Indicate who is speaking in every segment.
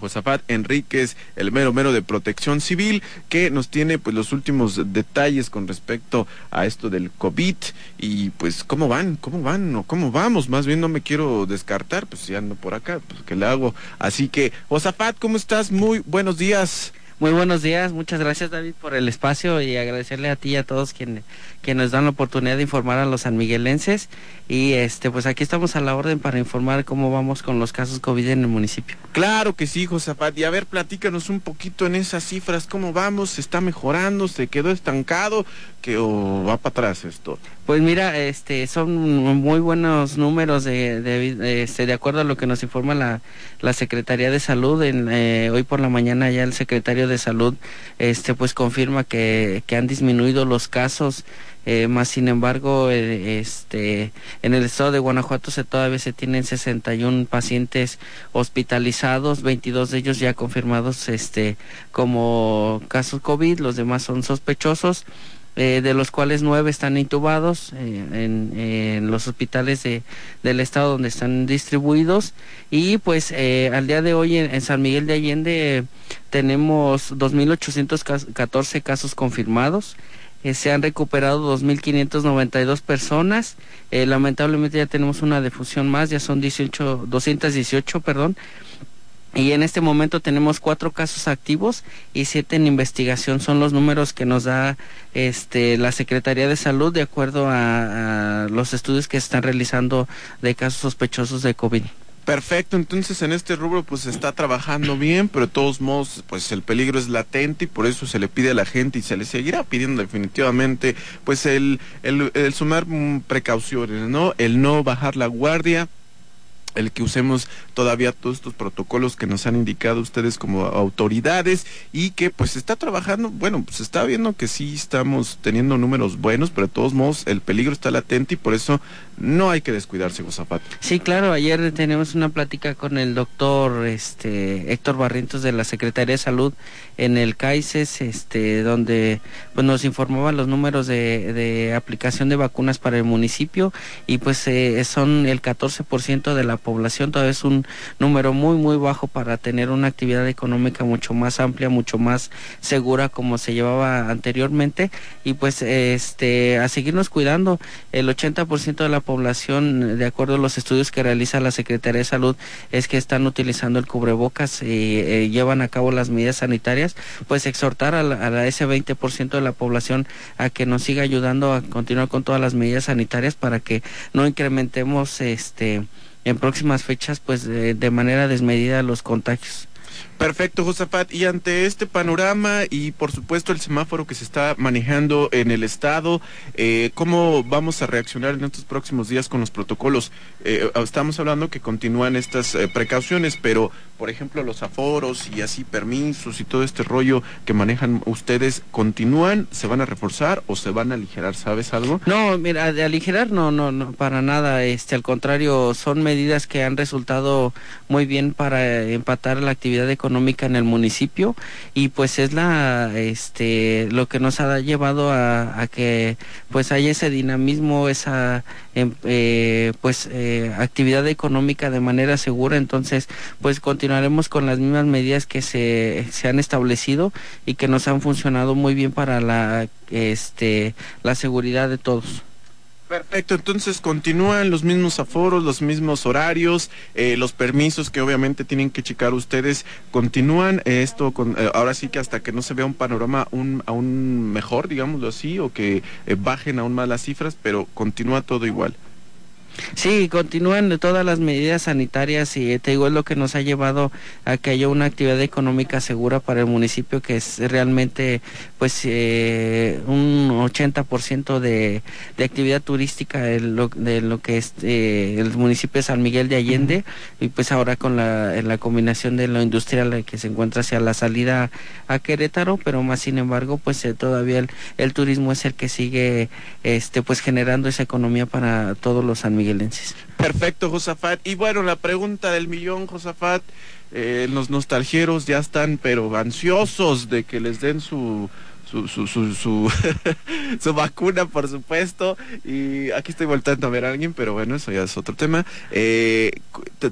Speaker 1: Josafat Enríquez, el mero mero de protección civil, que nos tiene pues los últimos detalles con respecto a esto del COVID y pues cómo van, cómo van o cómo vamos, más bien no me quiero descartar, pues si ando por acá, pues que le hago. Así que, Josafat, ¿cómo estás? Muy buenos días.
Speaker 2: Muy buenos días, muchas gracias David por el espacio y agradecerle a ti y a todos quienes, nos dan la oportunidad de informar a los sanmiguelenses. Y este pues aquí estamos a la orden para informar cómo vamos con los casos COVID en el municipio.
Speaker 1: Claro que sí, Josafat, y a ver, platícanos un poquito en esas cifras, cómo vamos, se está mejorando, se quedó estancado, que va para atrás esto.
Speaker 2: Pues mira, este son muy buenos números de, de, este, de acuerdo a lo que nos informa la, la Secretaría de Salud. En, eh, hoy por la mañana ya el secretario de Salud este pues confirma que, que han disminuido los casos eh, más sin embargo eh, este en el estado de Guanajuato se todavía se tienen 61 pacientes hospitalizados 22 de ellos ya confirmados este como casos COVID los demás son sospechosos eh, de los cuales nueve están intubados en, los hospitales de, del estado donde están distribuidos y pues al día de hoy en San Miguel de Allende tenemos 2.814 casos confirmados. Eh, se han recuperado 2.592 personas. Eh, lamentablemente ya tenemos una difusión más, ya son 18, 218, perdón. Y en este momento tenemos cuatro casos activos y siete en investigación. Son los números que nos da este, la Secretaría de Salud de acuerdo a, los estudios que se están realizando de casos sospechosos de COVID.
Speaker 1: Perfecto, entonces en este rubro pues se está trabajando bien, pero de todos modos pues el peligro es latente y por eso se le pide a la gente y se le seguirá pidiendo definitivamente pues el, el, el sumar precauciones, ¿no? El no bajar la guardia, el que usemos todavía todos estos protocolos que nos han indicado ustedes como autoridades y que pues está trabajando, bueno, pues está viendo que sí estamos teniendo números buenos, pero de todos modos el peligro está latente y por eso no hay que descuidarse, Gozapata.
Speaker 2: Sí, claro, ayer tenemos una plática con el doctor este Héctor Barrientos de la Secretaría de Salud en el CAICES, este, donde pues nos informaban los números de, de aplicación de vacunas para el municipio y pues eh, son el 14% de la población, todavía es un número muy muy bajo para tener una actividad económica mucho más amplia, mucho más segura como se llevaba anteriormente. Y pues este a seguirnos cuidando, el 80% de la población de acuerdo a los estudios que realiza la Secretaría de Salud es que están utilizando el cubrebocas y eh, llevan a cabo las medidas sanitarias, pues exhortar a, a ese 20% de la población a que nos siga ayudando a continuar con todas las medidas sanitarias para que no incrementemos este en próximas fechas pues de, manera desmedida los contagios.
Speaker 1: Perfecto, Josafat. Y ante este panorama y por supuesto el semáforo que se está manejando en el estado, eh, ¿cómo vamos a reaccionar en estos próximos días con los protocolos? Eh, estamos hablando que continúan estas eh, precauciones, pero por ejemplo los aforos y así permisos y todo este rollo que manejan ustedes, ¿continúan? ¿Se van a reforzar o se van a aligerar? ¿Sabes algo?
Speaker 2: No, mira, de aligerar no, no, no, para nada. Este, al contrario, son medidas que han resultado muy bien para empatar la actividad económica económica en el municipio y pues es la este lo que nos ha llevado a, que pues haya ese dinamismo esa em, eh, pues eh, actividad económica de manera segura. Entonces pues continuaremos con las mismas medidas que se, se han establecido y que nos han funcionado muy bien para la este la seguridad de todos
Speaker 1: Perfecto, entonces continúan los mismos aforos, los mismos horarios, eh, los permisos que obviamente tienen que checar ustedes, continúan esto, con, eh, ahora sí que hasta que no se vea un panorama aún mejor, digámoslo así, o que eh, bajen aún más las cifras, pero continúa todo igual.
Speaker 2: Sí, continúan todas las medidas sanitarias y te digo es lo que nos ha llevado a que haya una actividad económica segura para el municipio que es realmente pues eh, un 80% de, de actividad turística de lo, de lo que es eh, el municipio de San Miguel de Allende. Y pues ahora con la, la combinación de lo industrial que se encuentra hacia la salida a Querétaro, pero más sin embargo pues eh, todavía el, el, turismo es el que sigue este pues generando esa economía para todos los San Miguel
Speaker 1: Perfecto, Josafat. Y bueno, la pregunta del millón, Josafat. Eh, los nostalgieros ya están, pero ansiosos de que les den su, su, su, su, su, su, vacuna, por supuesto. Y aquí estoy voltando a ver a alguien, pero bueno, eso ya es otro tema. Eh,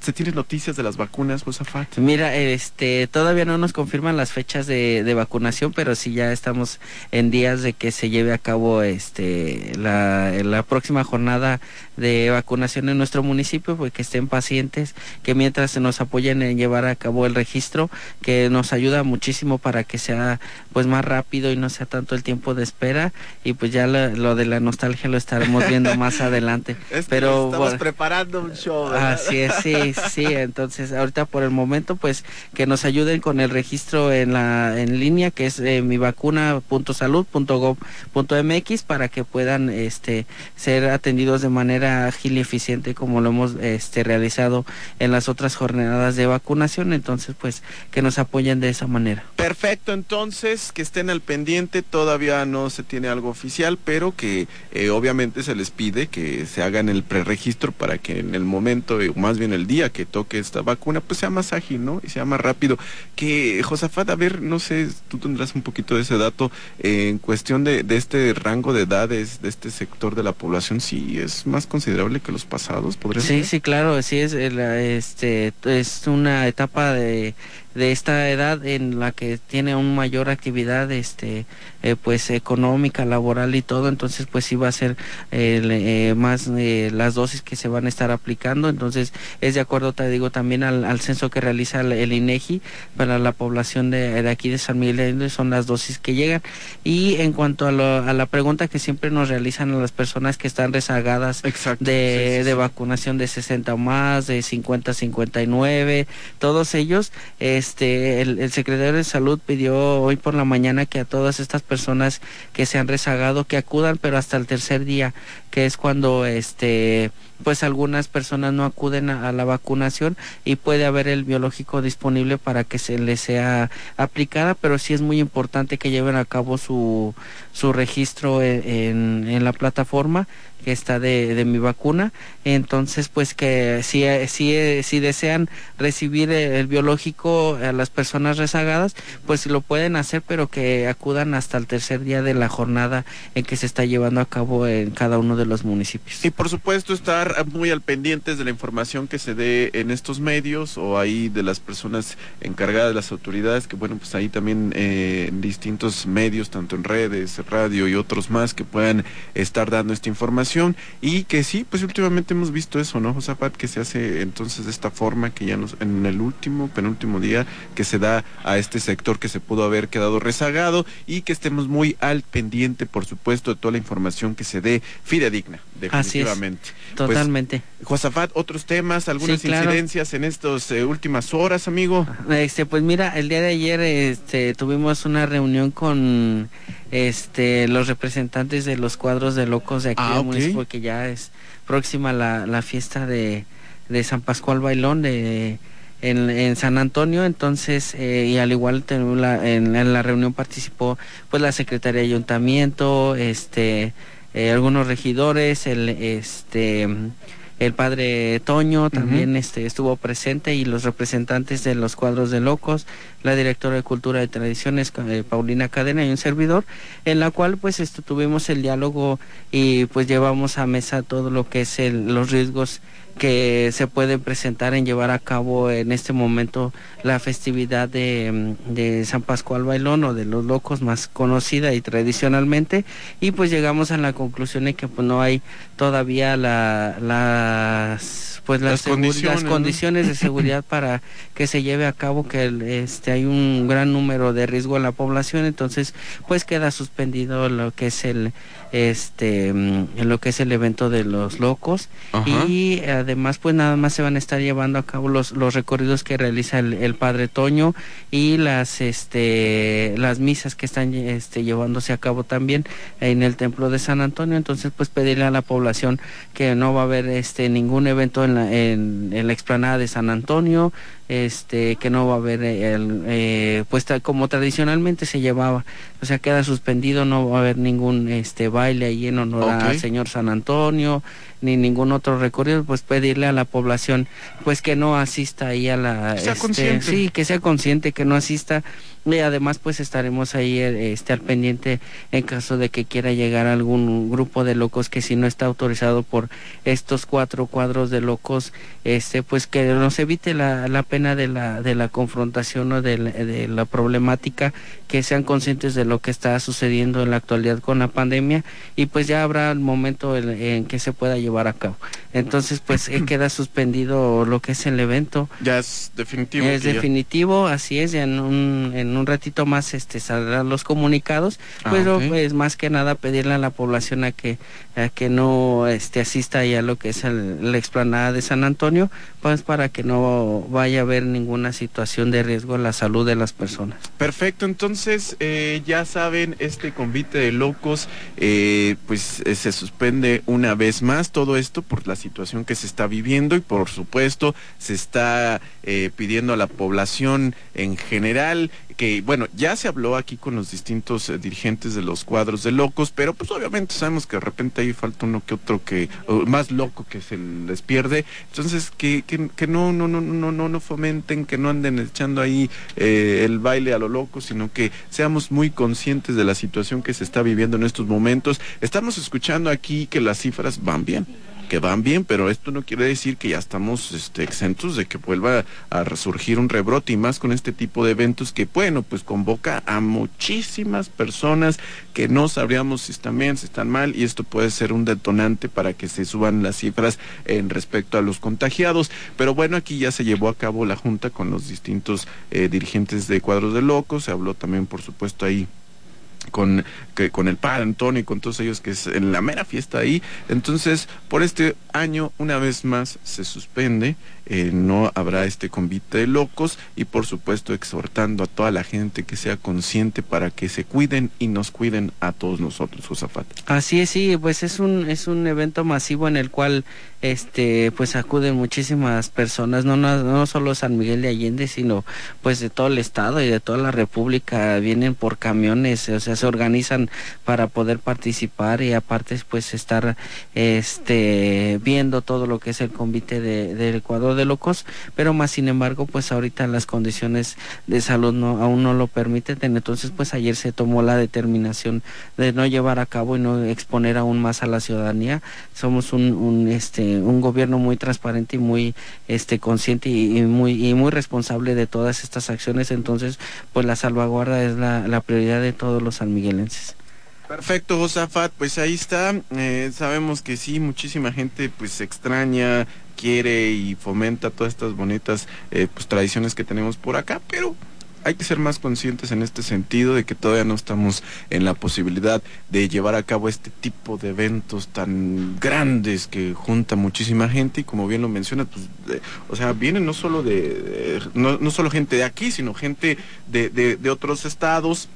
Speaker 1: ¿Se tienen noticias de las vacunas, Josafat?
Speaker 2: Mira, este, todavía no nos confirman las fechas de, de, vacunación, pero sí ya estamos en días de que se lleve a cabo este, la, la próxima jornada de vacunación en nuestro municipio, pues que estén pacientes, que mientras se nos apoyen en llevar a cabo el registro, que nos ayuda muchísimo para que sea pues más rápido y no sea tanto el tiempo de espera y pues ya lo, de la nostalgia lo estaremos viendo más adelante. Pero
Speaker 1: estamos preparando un show.
Speaker 2: Así es, sí, sí, entonces ahorita por el momento pues que nos ayuden con el registro en la en línea que es eh, mivacuna.salud.gov.mx para que puedan este ser atendidos de manera ágil y eficiente como lo hemos este realizado en las otras jornadas de vacunación, entonces pues que nos apoyen de esa manera.
Speaker 1: Perfecto, entonces que estén al pendiente, todavía no se tiene algo oficial, pero que eh, obviamente se les pide que se hagan el preregistro para que en el momento, o más bien el día que toque esta vacuna, pues sea más ágil, ¿no? Y sea más rápido. Que, Josafat, a ver, no sé, tú tendrás un poquito de ese dato eh, en cuestión de, de este rango de edades, de este sector de la población, si es más considerable que los pasados, ¿podría
Speaker 2: Sí, sí, claro, sí, es, este, es una etapa de de esta edad en la que tiene una mayor actividad este eh, pues económica laboral y todo entonces pues sí va a ser eh, más eh, las dosis que se van a estar aplicando. Entonces es de acuerdo te digo también al, censo que realiza el, INEGI para la población de, aquí de San Miguel son las dosis que llegan. Y en cuanto a, la pregunta que siempre nos realizan a las personas que están rezagadas de, de vacunación de 60 o más de 50 59 todos ellos este, el, secretario de salud pidió hoy por la mañana que a todas estas personas que se han rezagado que acudan, pero hasta el tercer día, que es cuando este pues algunas personas no acuden a, la vacunación y puede haber el biológico disponible para que se les sea aplicada, pero sí es muy importante que lleven a cabo su, su registro en, en la plataforma que está de, de mi vacuna. Entonces, pues que si, si, si desean recibir el, biológico a las personas rezagadas, pues lo pueden hacer, pero que acudan hasta el tercer día de la jornada en que se está llevando a cabo en cada uno de los municipios.
Speaker 1: Y por supuesto estar muy al pendientes de la información que se dé en estos medios o ahí de las personas encargadas de las autoridades, que bueno, pues ahí también eh, en distintos medios, tanto en redes, radio y otros más, que puedan estar dando esta información y que sí, pues últimamente hemos visto eso, ¿no, Josafat? Que se hace entonces de esta forma que ya nos, en el último, penúltimo día, que se da a este sector que se pudo haber quedado rezagado y que estemos muy al pendiente, por supuesto, de toda la información que se dé fidedigna, definitivamente.
Speaker 2: Pues, Totalmente.
Speaker 1: Josafat, otros temas, algunas incidencias en estas eh, últimas horas, amigo.
Speaker 2: Este, pues mira, el día de ayer este, tuvimos una reunión con este los representantes de los cuadros de locos de aquí ah, porque ya es próxima la, la fiesta de, de San Pascual Bailón de en, en San Antonio entonces eh, y al igual la, en, en, la reunión participó pues la secretaría de ayuntamiento este eh, algunos regidores el este el padre Toño también este, estuvo presente y los representantes de los cuadros de locos, la directora de Cultura y Tradiciones, eh, Paulina Cadena y un servidor, en la cual pues esto, tuvimos el diálogo y pues llevamos a mesa todo lo que es el, los riesgos que se pueden presentar en llevar a cabo en este momento la festividad de, de, San Pascual Bailón o de los locos más conocida y tradicionalmente. Y pues llegamos a la conclusión de que pues no hay todavía la, las pues las, condiciones, condiciones de seguridad para que se lleve a cabo que este hay un gran número de riesgo en la población. Entonces pues queda suspendido lo que es el este mm, lo que es el evento de los locos. Y además pues nada más se van a estar llevando a cabo los, los recorridos que realiza el, padre Toño y las este las misas que están este llevándose a cabo también en el templo de San Antonio. Entonces pues pedirle a la población que no va a haber este ningún evento en la, en, en la explanada de San Antonio este que no va a haber el, eh, pues como tradicionalmente se llevaba o sea queda suspendido no va a haber ningún este baile ahí en honor al señor San Antonio ni ningún otro recorrido pues pedirle a la población pues que no asista ahí a la
Speaker 1: este,
Speaker 2: sí que sea consciente que no asista y además pues estaremos ahí eh, este al pendiente en caso de que quiera llegar algún grupo de locos que si no está autorizado por estos cuatro cuadros de locos este pues que nos evite la, la pena de la de la confrontación o de la, de la problemática que sean conscientes de lo que está sucediendo en la actualidad con la pandemia y pues ya habrá el momento en, en que se pueda llevar a cabo. Entonces pues eh, queda suspendido lo que es el evento.
Speaker 1: Ya es definitivo
Speaker 2: es definitivo ya... así es ya en un en un ratito más este saldrán los comunicados, ah, pero okay. pues más que nada pedirle a la población a que a que no este asista ya a lo que es el, la explanada de San Antonio, pues para que no vaya a haber ninguna situación de riesgo a la salud de las personas.
Speaker 1: Perfecto, entonces eh, ya saben, este convite de locos eh, pues eh, se suspende una vez más todo esto por la situación que se está viviendo y por supuesto se está pidiendo a la población en general que bueno, ya se habló aquí con los distintos eh, dirigentes de los cuadros de locos, pero pues obviamente sabemos que de repente ahí falta uno que otro que más loco que se les pierde, entonces que, que, que no, no, no, no, no, no fomenten, que no anden echando ahí eh, el baile a lo loco, sino que seamos muy conscientes de la situación que se está viviendo en estos momentos. Estamos escuchando aquí que las cifras van bien que van bien, pero esto no quiere decir que ya estamos este, exentos de que vuelva a resurgir un rebrote y más con este tipo de eventos que, bueno, pues convoca a muchísimas personas que no sabríamos si están bien, si están mal y esto puede ser un detonante para que se suban las cifras en respecto a los contagiados. Pero bueno, aquí ya se llevó a cabo la junta con los distintos eh, dirigentes de cuadros de locos, se habló también, por supuesto, ahí con, que, con el padre Antonio y con todos ellos que es en la mera fiesta ahí. Entonces, por este año, una vez más, se suspende, eh, no habrá este convite de locos y por supuesto exhortando a toda la gente que sea consciente para que se cuiden y nos cuiden a todos nosotros, Josafat.
Speaker 2: Así es, sí, pues es un, es un evento masivo en el cual este pues acuden muchísimas personas, no, no, no solo San Miguel de Allende, sino pues de todo el estado y de toda la república, vienen por camiones, o sea, se organizan para poder participar y aparte pues estar este viendo todo lo que es el convite de, del Ecuador de locos, pero más sin embargo pues ahorita las condiciones de salud no aún no lo permiten, entonces pues ayer se tomó la determinación de no llevar a cabo y no exponer aún más a la ciudadanía. Somos un, un este un gobierno muy transparente y muy este consciente y, muy y muy responsable de todas estas acciones. Entonces pues la salvaguarda es la, prioridad de todos los sanmiguelenses
Speaker 1: Perfecto, Josafat, pues ahí está. Eh, sabemos que sí, muchísima gente pues extraña, quiere y fomenta todas estas bonitas eh, pues tradiciones que tenemos por acá, pero hay que ser más conscientes en este sentido de que todavía no estamos en la posibilidad de llevar a cabo este tipo de eventos tan grandes que junta muchísima gente y como bien lo menciona, pues, o sea, vienen no solo de, no, no, solo gente de aquí, sino gente de, de, de otros estados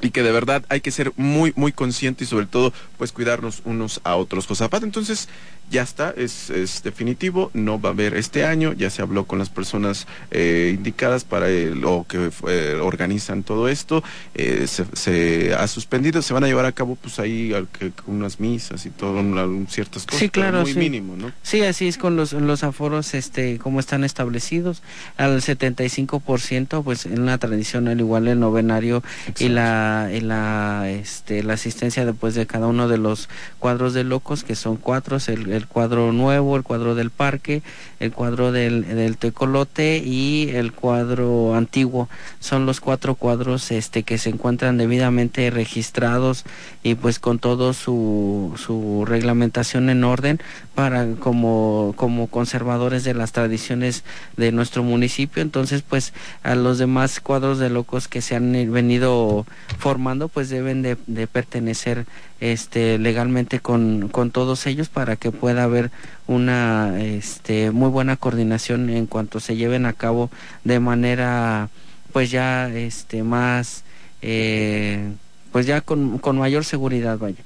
Speaker 1: y que de verdad hay que ser muy muy consciente y sobre todo pues cuidarnos unos a otros. Josafat entonces ya está es, es, definitivo no va a haber este año ya se habló con las personas eh, indicadas para el, o que eh, organizan todo esto eh, se, se, ha suspendido se van a llevar a cabo pues ahí que, unas misas y todo una, ciertas cosas
Speaker 2: sí claro
Speaker 1: muy
Speaker 2: sí.
Speaker 1: mínimo no
Speaker 2: sí así es con los los aforos este como están establecidos al 75% pues en la tradición al igual el novenario Exacto. y la la este la asistencia después de cada uno de los cuadros de locos que son cuatro el, el cuadro nuevo el cuadro del parque el cuadro del, del tecolote y el cuadro antiguo. Son los cuatro cuadros este que se encuentran debidamente registrados y pues con todo su, su reglamentación en orden para como como conservadores de las tradiciones de nuestro municipio. Entonces pues a los demás cuadros de locos que se han venido formando pues deben de, de pertenecer este legalmente con, con todos ellos para que pueda haber una este muy buena coordinación en cuanto se lleven a cabo de manera pues ya este más eh, pues ya con, con mayor seguridad vaya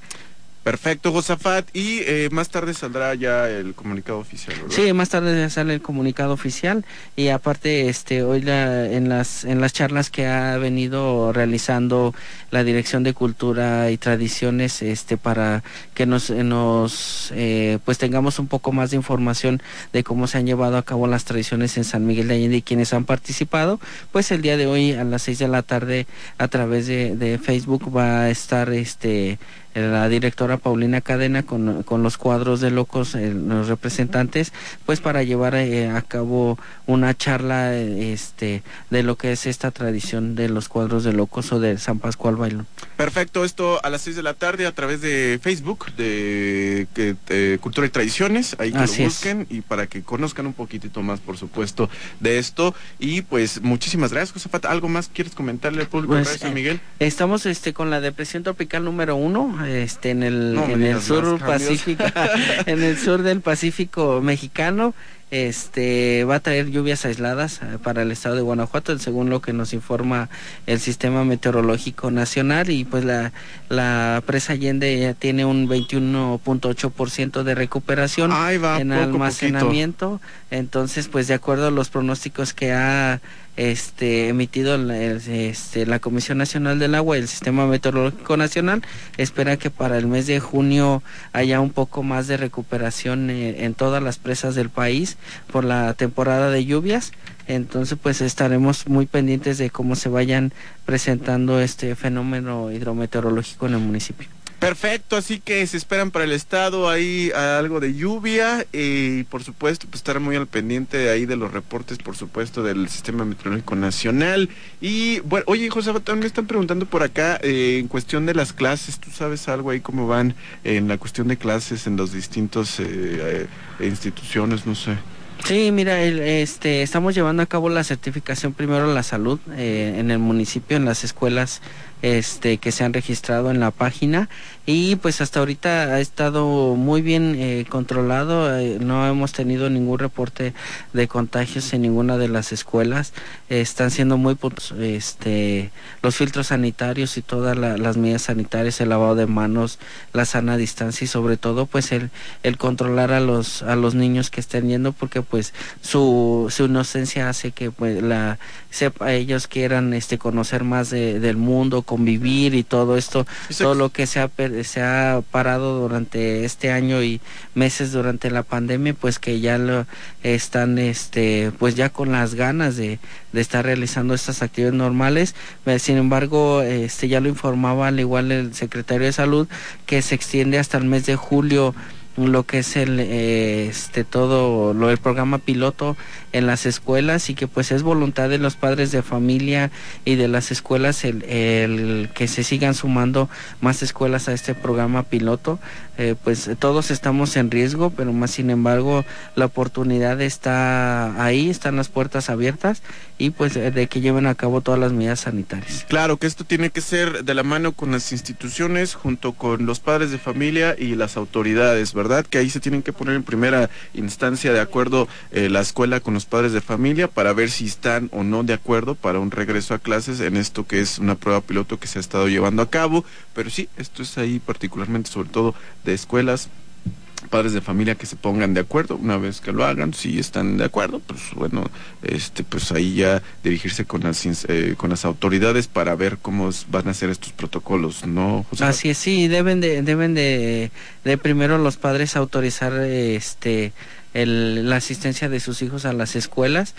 Speaker 1: Perfecto, Josafat. Y eh, más tarde saldrá ya el comunicado oficial, ¿verdad?
Speaker 2: Sí, más tarde ya sale el comunicado oficial y aparte, este, hoy la, en las en las charlas que ha venido realizando la Dirección de Cultura y Tradiciones, este, para que nos nos eh, pues tengamos un poco más de información de cómo se han llevado a cabo las tradiciones en San Miguel de Allende y quienes han participado, pues el día de hoy a las seis de la tarde a través de, de Facebook va a estar este la directora Paulina Cadena con, con los cuadros de locos, eh, los representantes, pues para llevar eh, a cabo una charla este de lo que es esta tradición de los cuadros de locos o de San Pascual Bailón.
Speaker 1: Perfecto, esto a las 6 de la tarde a través de Facebook de, de, Cultura y Tradiciones, ahí que lo busquen y para que conozcan un poquitito más, por supuesto, de esto. Y pues muchísimas gracias, Josafat. ¿Algo más quieres comentarle al público?
Speaker 2: Pues, gracias, Miguel. Eh, estamos este con la depresión tropical número uno este en el, en el sur pacífico en el sur del Pacífico mexicano este va a traer lluvias aisladas eh, para el estado de Guanajuato según lo que nos informa el sistema meteorológico nacional y pues la, la presa Allende ya tiene un 21.8% de recuperación en almacenamiento. Entonces pues de acuerdo a los pronósticos que ha este emitido la, este, la Comisión Nacional del Agua y el Sistema Meteorológico Nacional espera que para el mes de junio haya un poco más de recuperación eh, en todas las presas del país por la temporada de lluvias. Entonces pues estaremos muy pendientes de cómo se vayan presentando este fenómeno hidrometeorológico en el municipio
Speaker 1: Perfecto, así que se esperan para el estado ahí algo de lluvia y por supuesto pues estar muy al pendiente ahí de los reportes por supuesto del Sistema Meteorológico Nacional y bueno, oye José, también me están preguntando por acá eh, en cuestión de las clases, ¿tú sabes algo ahí cómo van en la cuestión de clases en los distintos eh, eh, instituciones, no sé?
Speaker 2: Sí, mira, este, estamos llevando a cabo la certificación primero de la salud en el municipio, en las escuelas este, que se han registrado en la página. Y pues hasta ahorita ha estado muy bien eh, controlado, eh, no hemos tenido ningún reporte de contagios en ninguna de las escuelas, están siendo muy este los filtros sanitarios y todas las medidas sanitarias, el lavado de manos, la sana distancia y sobre todo pues el, el controlar a los a los niños que estén yendo porque pues su, su inocencia hace que pues la sepa ellos quieran este conocer más de, del mundo, convivir y todo esto, todo lo que se ha se ha parado durante este año y meses durante la pandemia, pues que ya lo están, este, pues ya con las ganas de, de estar realizando estas actividades normales. Eh, sin embargo, este, ya lo informaba al igual el secretario de Salud que se extiende hasta el mes de julio lo que es el este todo lo del programa piloto en las escuelas y que pues es voluntad de los padres de familia y de las escuelas el, el que se sigan sumando más escuelas a este programa piloto eh, pues todos estamos en riesgo pero más sin embargo la oportunidad está ahí están las puertas abiertas y pues de que lleven a cabo todas las medidas sanitarias
Speaker 1: claro que esto tiene que ser de la mano con las instituciones junto con los padres de familia y las autoridades ¿verdad? ¿Verdad? Que ahí se tienen que poner en primera instancia de acuerdo eh, la escuela con los padres de familia para ver si están o no de acuerdo para un regreso a clases en esto que es una prueba piloto que se ha estado llevando a cabo. Pero sí, esto es ahí particularmente sobre todo de escuelas padres de familia que se pongan de acuerdo una vez que lo hagan si están de acuerdo pues bueno este pues ahí ya dirigirse con las eh, con las autoridades para ver cómo van a ser estos protocolos no
Speaker 2: José? así es sí deben de deben de, de primero los padres autorizar este el, la asistencia de sus hijos a las escuelas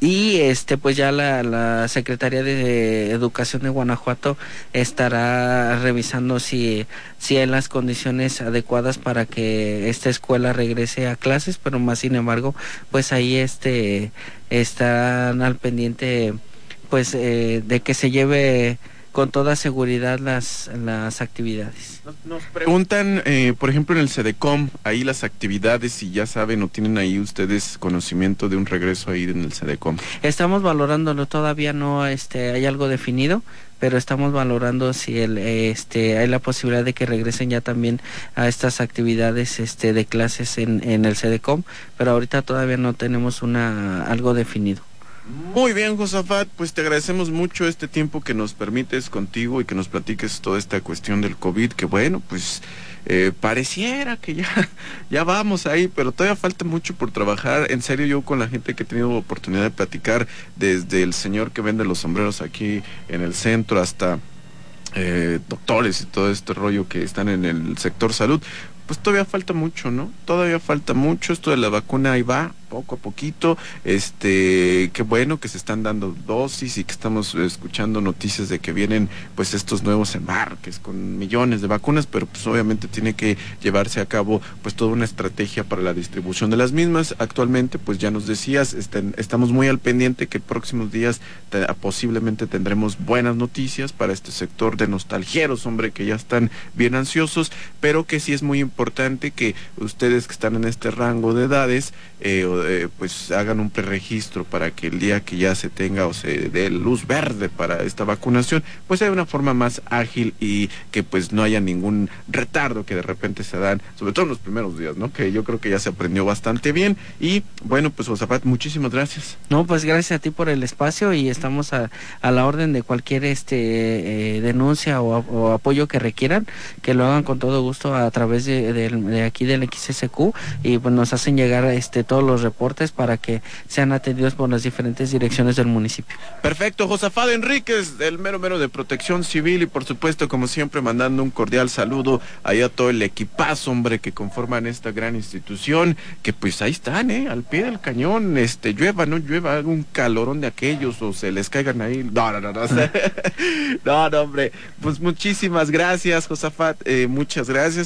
Speaker 2: y este pues ya la, la Secretaría de Educación de Guanajuato estará revisando si, si hay las condiciones adecuadas para que esta escuela regrese a clases, pero más sin embargo, pues ahí este están al pendiente pues eh, de que se lleve con toda seguridad las, las actividades.
Speaker 1: Nos, preguntan, eh, por ejemplo, en el CEDECOM, ahí las actividades, si ya saben o tienen ahí ustedes conocimiento de un regreso ahí en el CEDECOM.
Speaker 2: Estamos valorándolo, todavía no este, hay algo definido, pero estamos valorando si el, este, hay la posibilidad de que regresen ya también a estas actividades este, de clases en, en el CEDECOM, pero ahorita todavía no tenemos una, algo definido.
Speaker 1: Muy bien, Josafat, pues te agradecemos mucho este tiempo que nos permites contigo y que nos platiques toda esta cuestión del COVID, que bueno, pues eh, pareciera que ya, ya vamos ahí, pero todavía falta mucho por trabajar. En serio, yo con la gente que he tenido oportunidad de platicar, desde el señor que vende los sombreros aquí en el centro hasta eh, doctores y todo este rollo que están en el sector salud, pues todavía falta mucho, ¿no? Todavía falta mucho, esto de la vacuna ahí va, poco a poquito. Este, qué bueno que se están dando dosis y que estamos escuchando noticias de que vienen pues estos nuevos embarques con millones de vacunas, pero pues obviamente tiene que llevarse a cabo pues toda una estrategia para la distribución de las mismas. Actualmente pues ya nos decías, estamos muy al pendiente que próximos días posiblemente tendremos buenas noticias para este sector de nostalgieros, hombre, que ya están bien ansiosos, pero que sí es muy importante que ustedes que están en este rango de edades eh, eh, pues hagan un preregistro para que el día que ya se tenga o se dé luz verde para esta vacunación, pues haya una forma más ágil y que pues no haya ningún retardo que de repente se dan, sobre todo en los primeros días, ¿no? Que yo creo que ya se aprendió bastante bien y bueno, pues Josafat, muchísimas gracias.
Speaker 2: No, pues gracias a ti por el espacio y estamos a, a la orden de cualquier este eh, denuncia o, apoyo que requieran, que lo hagan con todo gusto a través de, de aquí del XSQ y pues nos hacen llegar este todos los reportes para que sean atendidos por las diferentes direcciones del municipio.
Speaker 1: Perfecto, Josafado Enríquez, del mero mero de Protección Civil y por supuesto, como siempre, mandando un cordial saludo ahí a todo el equipazo, hombre, que conforman esta gran institución, que pues ahí están, ¿eh? Al pie del cañón, este, llueva, no llueva, un calorón de aquellos o se les caigan ahí. No, no, no, no. no, no, hombre. Pues muchísimas gracias, Josafat, eh, muchas gracias.